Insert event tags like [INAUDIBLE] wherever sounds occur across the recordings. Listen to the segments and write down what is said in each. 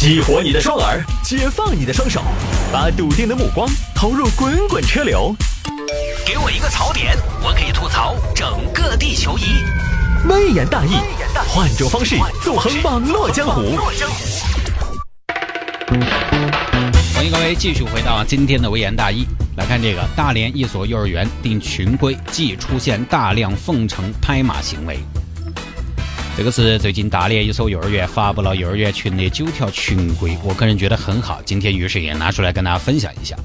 激活你的双耳，解放你的双手，把笃定的目光投入滚滚车流。给我一个槽点，我可以吐槽整个地球仪。微言大义，换种方式纵横网络江湖。欢迎各位继续回到今天的微言大义，来看这个大连一所幼儿园定群规，即出现大量奉承拍马行为。这个是最近大连一所幼儿园发布了幼儿园群的九条群规，我个人觉得很好。今天于是也拿出来跟大家分享一下。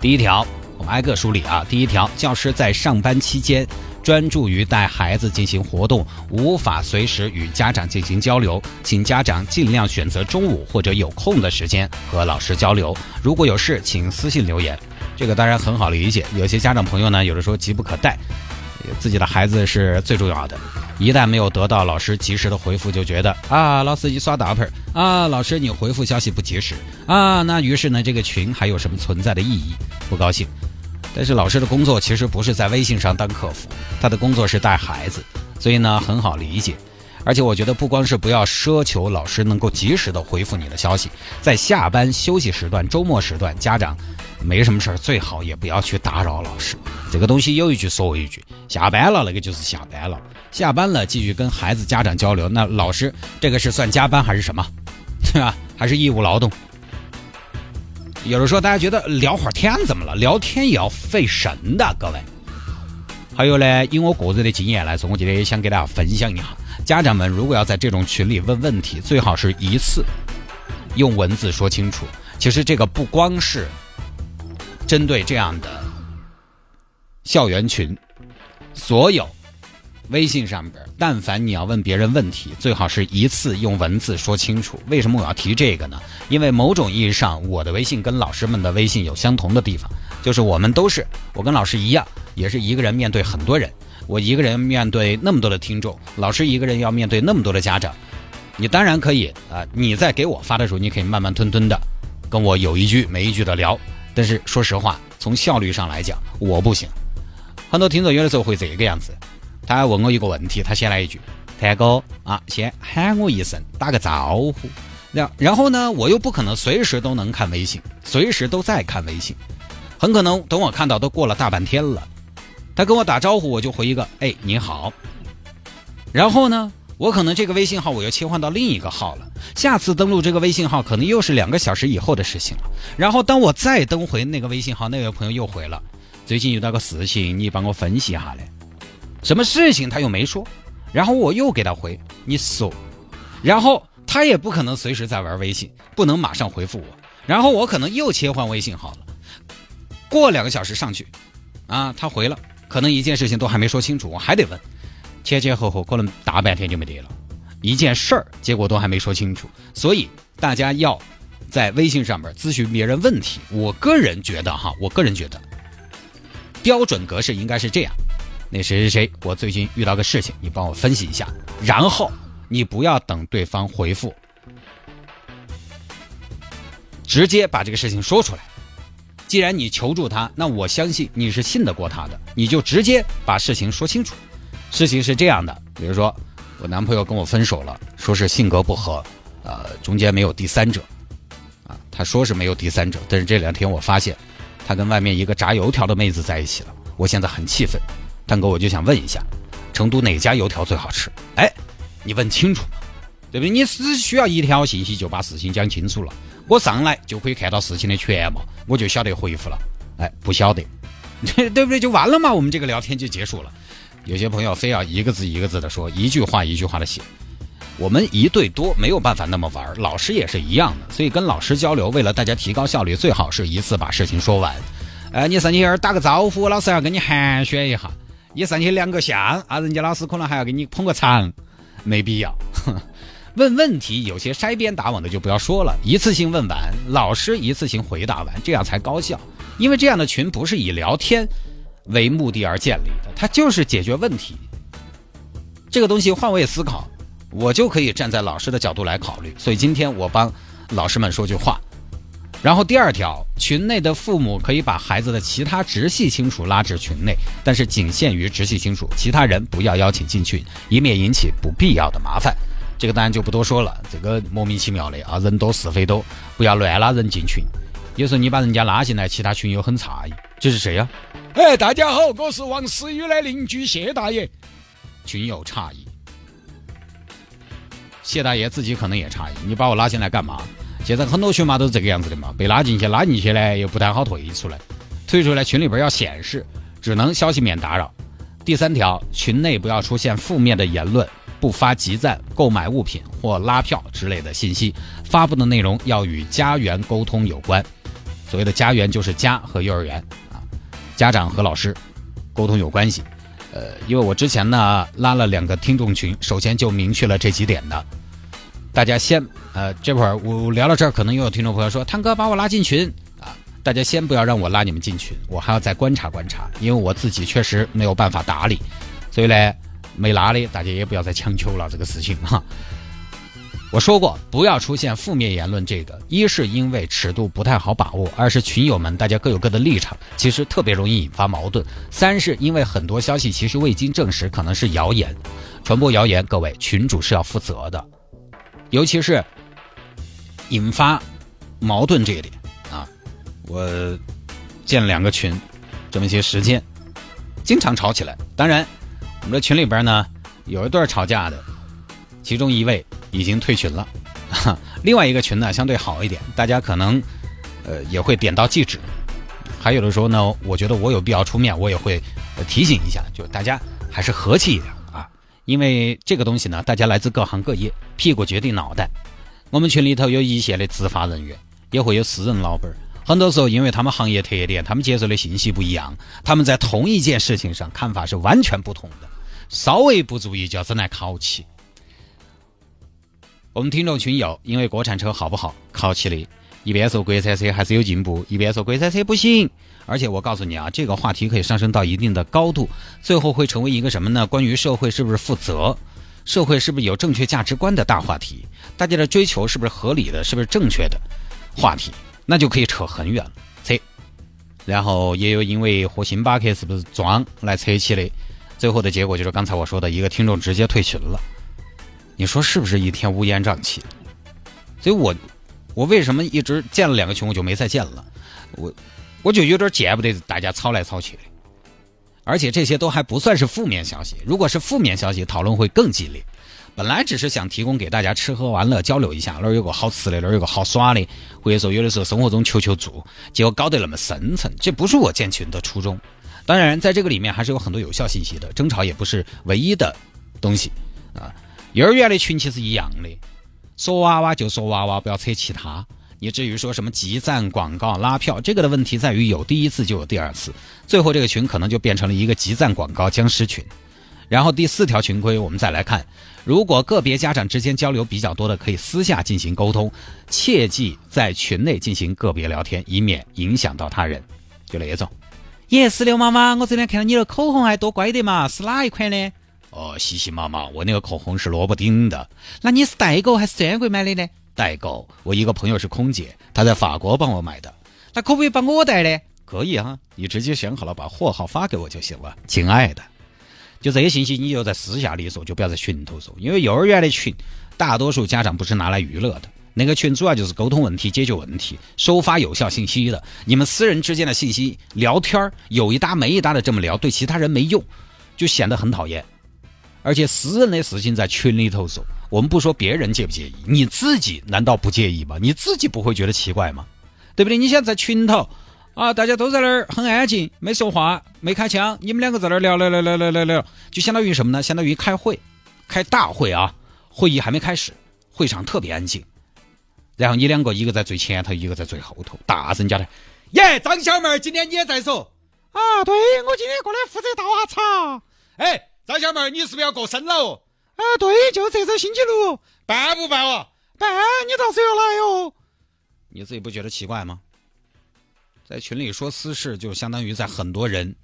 第一条，我们挨个梳理啊。第一条，教师在上班期间专注于带孩子进行活动，无法随时与家长进行交流，请家长尽量选择中午或者有空的时间和老师交流。如果有事，请私信留言。这个当然很好理解，有些家长朋友呢，有的时候急不可待，自己的孩子是最重要的。一旦没有得到老师及时的回复，就觉得啊，老司机刷大牌啊，老师你回复消息不及时啊，那于是呢，这个群还有什么存在的意义？不高兴。但是老师的工作其实不是在微信上当客服，他的工作是带孩子，所以呢很好理解。而且我觉得不光是不要奢求老师能够及时的回复你的消息，在下班休息时段、周末时段，家长。没什么事儿，最好也不要去打扰老师。这个东西有一句说一句，下班了那个就是下班了，下班了继续跟孩子家长交流。那老师这个是算加班还是什么？对吧？还是义务劳动？有的时候大家觉得聊会儿天怎么了？聊天也要费神的，各位。还有呢，以我个人的经验来说，我今天也想给大家分享一下，家长们如果要在这种群里问问题，最好是一次用文字说清楚。其实这个不光是。针对这样的校园群，所有微信上边，但凡你要问别人问题，最好是一次用文字说清楚。为什么我要提这个呢？因为某种意义上，我的微信跟老师们的微信有相同的地方，就是我们都是我跟老师一样，也是一个人面对很多人，我一个人面对那么多的听众，老师一个人要面对那么多的家长。你当然可以啊，你在给我发的时候，你可以慢慢吞吞的跟我有一句没一句的聊。但是说实话，从效率上来讲，我不行。很多听众有的时候会这个样子，他还问我一个问题，他先来一句：“谭哥啊，先喊我一声，打个招呼。”然然后呢，我又不可能随时都能看微信，随时都在看微信，很可能等我看到都过了大半天了。他跟我打招呼，我就回一个：“哎，你好。”然后呢？我可能这个微信号我又切换到另一个号了，下次登录这个微信号可能又是两个小时以后的事情了。然后当我再登回那个微信号，那位朋友又回了，最近遇到个事情，你帮我分析一下嘞。什么事情他又没说，然后我又给他回，你说，然后他也不可能随时在玩微信，不能马上回复我。然后我可能又切换微信号了，过两个小时上去，啊，他回了，可能一件事情都还没说清楚，我还得问。前前后后可能大半天就没得了，一件事儿结果都还没说清楚，所以大家要在微信上面咨询别人问题。我个人觉得哈，我个人觉得标准格式应该是这样：那谁谁谁，我最近遇到个事情，你帮我分析一下。然后你不要等对方回复，直接把这个事情说出来。既然你求助他，那我相信你是信得过他的，你就直接把事情说清楚。事情是这样的，比如说，我男朋友跟我分手了，说是性格不合，呃，中间没有第三者，啊，他说是没有第三者，但是这两天我发现，他跟外面一个炸油条的妹子在一起了，我现在很气愤，蛋哥我就想问一下，成都哪家油条最好吃？哎，你问清楚，对不对？你只需要一条信息就把事情讲清楚了，我上来就可以看到事情的全貌，我就晓得回复了。哎，不晓得，[LAUGHS] 对不对？就完了嘛，我们这个聊天就结束了。有些朋友非要一个字一个字的说，一句话一句话的写，我们一对多没有办法那么玩，老师也是一样的，所以跟老师交流，为了大家提高效率，最好是一次把事情说完。哎，你上去儿打个招呼，老师要跟你寒暄一下；你上去亮个相啊，人家老师可能还要给你捧个场，没必要。[LAUGHS] 问问题有些筛边打网的就不要说了，一次性问完，老师一次性回答完，这样才高效。因为这样的群不是以聊天。为目的而建立的，它就是解决问题。这个东西换位思考，我就可以站在老师的角度来考虑。所以今天我帮老师们说句话。然后第二条，群内的父母可以把孩子的其他直系亲属拉至群内，但是仅限于直系亲属，其他人不要邀请进群，以免引起不必要的麻烦。这个当然就不多说了，这个莫名其妙的啊，人多是非多，不要乱拉人进群。有时候你把人家拉进来，其他群友很诧异，这是谁呀？哎，大家好，我是王思雨的邻居谢大爷。群友诧异，谢大爷自己可能也诧异，你把我拉进来干嘛？现在很多群嘛都是这个样子的嘛，被拉进去，拉进去呢又不太好退出来，退出来群里边要显示，只能消息免打扰。第三条，群内不要出现负面的言论。不发集赞、购买物品或拉票之类的信息，发布的内容要与家园沟通有关。所谓的家园就是家和幼儿园啊，家长和老师沟通有关系。呃，因为我之前呢拉了两个听众群，首先就明确了这几点的。大家先呃，这会儿我聊到这儿，可能又有听众朋友说：“汤哥把我拉进群啊！”大家先不要让我拉你们进群，我还要再观察观察，因为我自己确实没有办法打理，所以呢。没拉的，大家也不要再强求了这个事情哈。[LAUGHS] 我说过，不要出现负面言论。这个一是因为尺度不太好把握，二是群友们大家各有各的立场，其实特别容易引发矛盾。三是因为很多消息其实未经证实，可能是谣言，传播谣言，各位群主是要负责的。尤其是引发矛盾这一点啊，我建了两个群，这么一些时间，经常吵起来。当然。我们的群里边呢，有一对吵架的，其中一位已经退群了，[LAUGHS] 另外一个群呢相对好一点，大家可能呃也会点到即止。还有的时候呢，我觉得我有必要出面，我也会提醒一下，就大家还是和气一点啊，因为这个东西呢，大家来自各行各业，屁股决定脑袋。我们群里头有一线的执法人员，也会有私人老板。很多时候，因为他们行业特点，他们接受的信息不一样，他们在同一件事情上看法是完全不同的，稍微不注意就要整来考起。我们听众群友因为国产车好不好考起的，一边说国产车还是有进步，一边说国产车不行。而且我告诉你啊，这个话题可以上升到一定的高度，最后会成为一个什么呢？关于社会是不是负责，社会是不是有正确价值观的大话题，大家的追求是不是合理的，是不是正确的话题。那就可以扯很远了，扯，然后也有因为和星巴克是不是装来扯起的，最后的结果就是刚才我说的一个听众直接退群了，你说是不是一天乌烟瘴气？所以我我为什么一直建了两个群我就没再建了？我我就有点见不得大家吵来吵去的，而且这些都还不算是负面消息，如果是负面消息，讨论会更激烈。本来只是想提供给大家吃喝玩乐交流一下，那儿有个好吃的，那儿有个好耍的，或者说有的时候生活中求求助，结果搞得那么深层，这不是我建群的初衷。当然，在这个里面还是有很多有效信息的，争吵也不是唯一的东西啊。幼儿园的群其实一样的，说娃娃就说娃娃，不要扯其他。你至于说什么集赞、广告、拉票，这个的问题在于有第一次就有第二次，最后这个群可能就变成了一个集赞广告僵尸群。然后第四条群规，我们再来看，如果个别家长之间交流比较多的，可以私下进行沟通，切记在群内进行个别聊天，以免影响到他人。就那种，耶，石榴妈妈，我这天看到你的口红还多乖的嘛，是哪一款呢？哦，西西妈妈，我那个口红是萝卜丁的。那你是代购还是专柜买的呢？代购，我一个朋友是空姐，她在法国帮我买的。那可不可以帮我带呢？可以啊，你直接选好了，把货号发给我就行了，亲爱的。就这些信息，你就在私下里说，就不要在群头说。因为幼儿园的群，大多数家长不是拿来娱乐的，那个群主要就是沟通问题、解决问题、收发有效信息的。你们私人之间的信息聊天有一搭没一搭的这么聊，对其他人没用，就显得很讨厌。而且私人的事情在群里头说，我们不说别人介不介意，你自己难道不介意吗？你自己不会觉得奇怪吗？对不对？你想在在群头。啊，大家都在那儿很安静，没说话，没开枪，你们两个在那儿聊聊聊聊聊聊聊，就相当于什么呢？相当于开会，开大会啊，会议还没开始，会场特别安静，然后你两个一个在最前头，一个在最后头，大声叫的，耶，张小妹儿，今天你也在说啊？对，我今天过来负责倒下茶。哎，张小妹儿，你是不是要过生了？啊，对，就这周星期六，办不办哦？办，你到时候来哟。你自己不觉得奇怪吗？在群里说私事，就相当于在很多人，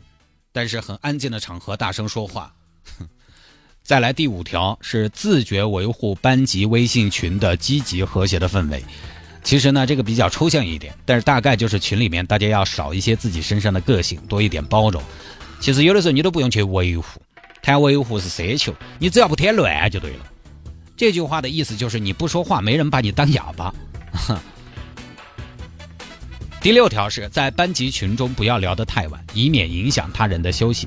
但是很安静的场合大声说话。[LAUGHS] 再来第五条是自觉维护班级微信群的积极和谐的氛围。其实呢，这个比较抽象一点，但是大概就是群里面大家要少一些自己身上的个性，多一点包容。其实有的时候你都不用去维护，谈维护是奢求，你只要不添乱就对了。这句话的意思就是你不说话，没人把你当哑巴。[LAUGHS] 第六条是在班级群中不要聊得太晚，以免影响他人的休息。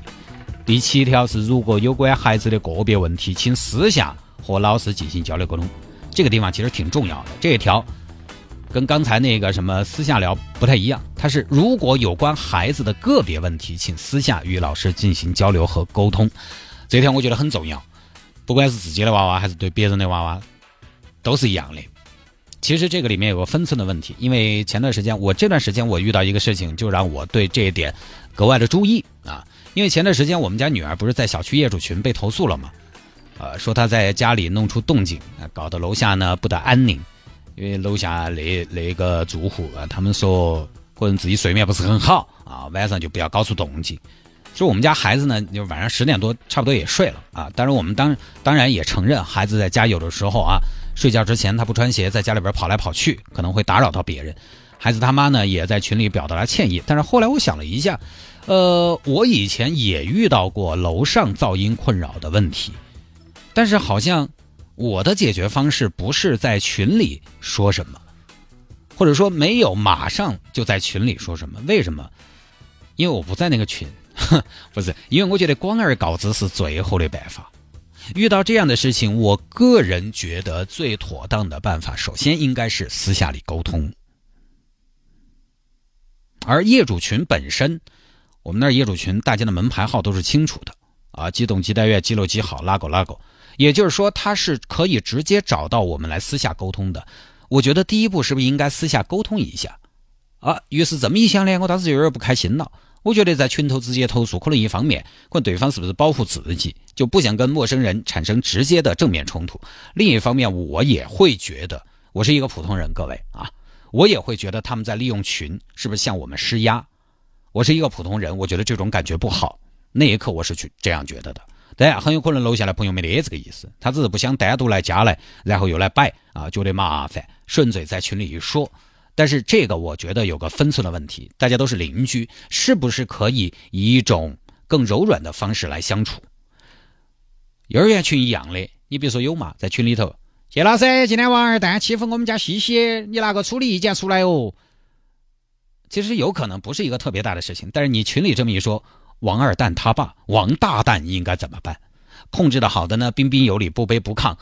第七条是如果有关孩子的个别问题，请私下和老师进行交流沟通。这个地方其实挺重要的，这一条跟刚才那个什么私下聊不太一样。它是如果有关孩子的个别问题，请私下与老师进行交流和沟通。这条我觉得很重要，不管是自己的娃娃还是对别人的娃娃，都是一样的。其实这个里面有个分寸的问题，因为前段时间我这段时间我遇到一个事情，就让我对这一点格外的注意啊。因为前段时间我们家女儿不是在小区业主群被投诉了吗？呃，说她在家里弄出动静，搞得楼下呢不得安宁。因为楼下那那个住户啊，他们说可能自己睡眠不是很好啊，晚上就不要搞出动静。就我们家孩子呢，就晚上十点多差不多也睡了啊。当然我们当当然也承认，孩子在家有的时候啊。睡觉之前，他不穿鞋，在家里边跑来跑去，可能会打扰到别人。孩子他妈呢，也在群里表达了歉意。但是后来我想了一下，呃，我以前也遇到过楼上噪音困扰的问题，但是好像我的解决方式不是在群里说什么，或者说没有马上就在群里说什么。为什么？因为我不在那个群，哼 [LAUGHS] 不是，因为我觉得广而告之是最后的办法。遇到这样的事情，我个人觉得最妥当的办法，首先应该是私下里沟通。而业主群本身，我们那儿业主群大家的门牌号都是清楚的啊，几栋几单元几楼几号，拉狗拉狗，也就是说，他是可以直接找到我们来私下沟通的。我觉得第一步是不是应该私下沟通一下啊？于是这么一想呢，我当时就有点不开心了。我觉得在群头直接投诉，可能一方面，可能对方是不是保护自己，就不想跟陌生人产生直接的正面冲突；另一方面，我也会觉得，我是一个普通人，各位啊，我也会觉得他们在利用群，是不是向我们施压？我是一个普通人，我觉得这种感觉不好。那一刻，我是去这样觉得的。但很有可能楼下的朋友没得这个意思，他只是不想单独来加来，然后又来摆啊，觉得麻烦，顺嘴在群里一说。但是这个我觉得有个分寸的问题，大家都是邻居，是不是可以以一种更柔软的方式来相处？幼儿园群一样的，你比如说有嘛，在群里头，谢老师，今天王二蛋欺负我们家西西，你拿个处理意见出来哦。其实有可能不是一个特别大的事情，但是你群里这么一说，王二蛋他爸王大蛋应该怎么办？控制的好的呢，彬彬有礼，不卑不亢。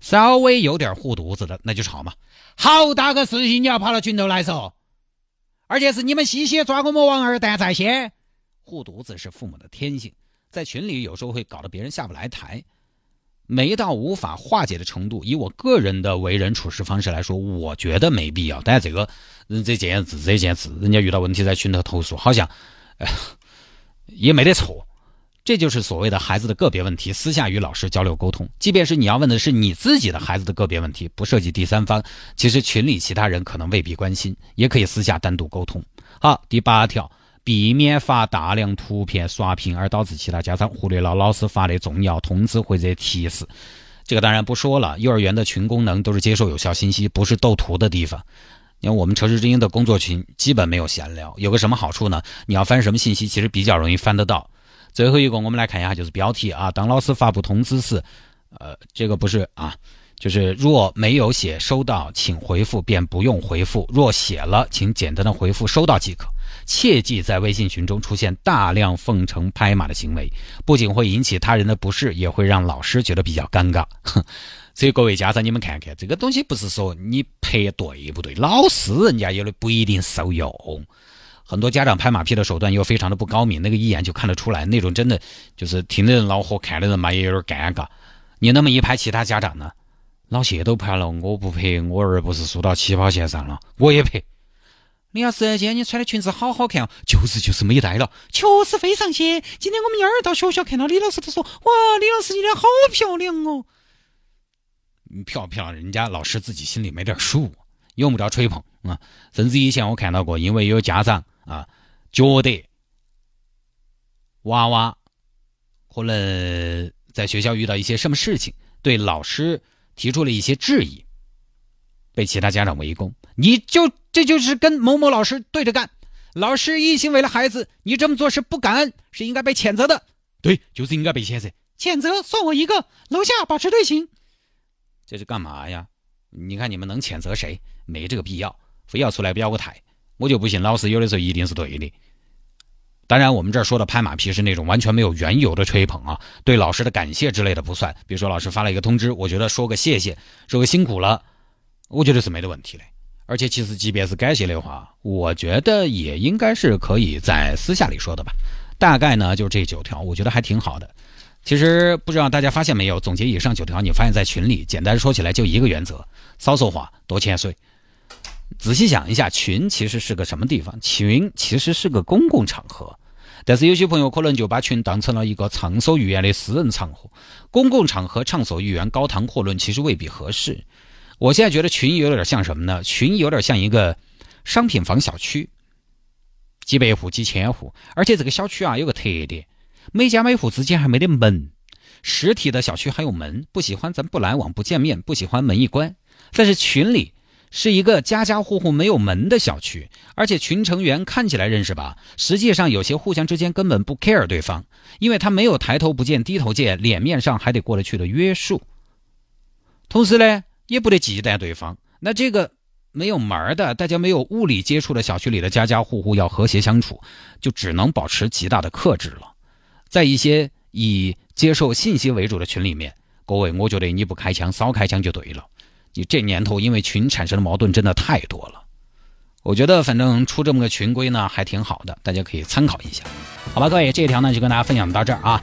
稍微有点护犊子的，那就吵嘛！好大个事情，你要跑到群头来说，而且是你们西西抓我们王二蛋在先。护犊子是父母的天性，在群里有时候会搞得别人下不来台，没到无法化解的程度。以我个人的为人处事方式来说，我觉得没必要。但是这个人这件事这件事，人家遇到问题在群头投诉，好像，也没得错。这就是所谓的孩子的个别问题，私下与老师交流沟通。即便是你要问的是你自己的孩子的个别问题，不涉及第三方，其实群里其他人可能未必关心，也可以私下单独沟通。好，第八条，避免发大量图片刷屏而导致其他家长忽略了老师发的重要通知或者提示。这个当然不说了，幼儿园的群功能都是接受有效信息，不是斗图的地方。因为我们城市之音的工作群基本没有闲聊，有个什么好处呢？你要翻什么信息，其实比较容易翻得到。最后一个，我们来看一下，就是标题啊。当老师发布通知时，呃，这个不是啊，就是若没有写收到，请回复便不用回复；若写了，请简单的回复收到即可。切记在微信群中出现大量奉承拍马的行为，不仅会引起他人的不适，也会让老师觉得比较尴尬。[LAUGHS] 所以各位家长，你们看看，这个东西不是说你拍对不对，老师人家有的不一定受用。很多家长拍马屁的手段又非常的不高明，那个一眼就看得出来，那种真的就是听的人恼火，看的人嘛也有点尴尬。你那么一拍，其他家长呢？老谢都拍了，我不拍，我儿不是输到起跑线上了，我也拍。李老师，今天你穿的裙子好好看哦，就是就是没带了，确实非常仙。今天我们幺儿到学校看到李老师，都说哇，李老师你脸好漂亮哦。漂不漂亮？人家老师自己心里没点数，用不着吹捧啊。甚至以前我看到过，因为有家长。啊，觉得娃娃可能在学校遇到一些什么事情，对老师提出了一些质疑，被其他家长围攻。你就这就是跟某某老师对着干，老师一心为了孩子，你这么做是不感恩，是应该被谴责的。对，就是应该被谴责。谴责算我一个，楼下保持队形。这是干嘛呀？你看你们能谴责谁？没这个必要，非要出来表个态。我就不信老师有的时候一定是对的。当然，我们这儿说的拍马屁是那种完全没有缘由的吹捧啊，对老师的感谢之类的不算。比如说老师发了一个通知，我觉得说个谢谢，说个辛苦了，我觉得是没得问题的。而且其实即便是感谢的话，我觉得也应该是可以在私下里说的吧。大概呢就这九条，我觉得还挺好的。其实不知道大家发现没有，总结以上九条，你发现在群里，简单说起来就一个原则：少说话，多潜水。仔细想一下，群其实是个什么地方？群其实是个公共场合。但是有些朋友可能就把群当成了一个畅所欲言的私人场合，公共场合畅所欲言、高谈阔论，其实未必合适。我现在觉得群有点像什么呢？群有点像一个商品房小区，几百户、几千户，而且这个小区啊有个特点，每家每户之间还没得门。实体的小区还有门，不喜欢咱不来往、不见面，不喜欢门一关。但是群里。是一个家家户户没有门的小区，而且群成员看起来认识吧，实际上有些互相之间根本不 care 对方，因为他没有抬头不见低头见，脸面上还得过得去的约束。同时呢，也不得忌惮对方。那这个没有门的，大家没有物理接触的小区里的家家户户要和谐相处，就只能保持极大的克制了。在一些以接受信息为主的群里面，各位，我觉得你不开枪，少开枪就对了。你这年头，因为群产生的矛盾真的太多了。我觉得反正出这么个群规呢，还挺好的，大家可以参考一下。好吧，各位，这一条呢就跟大家分享到这儿啊。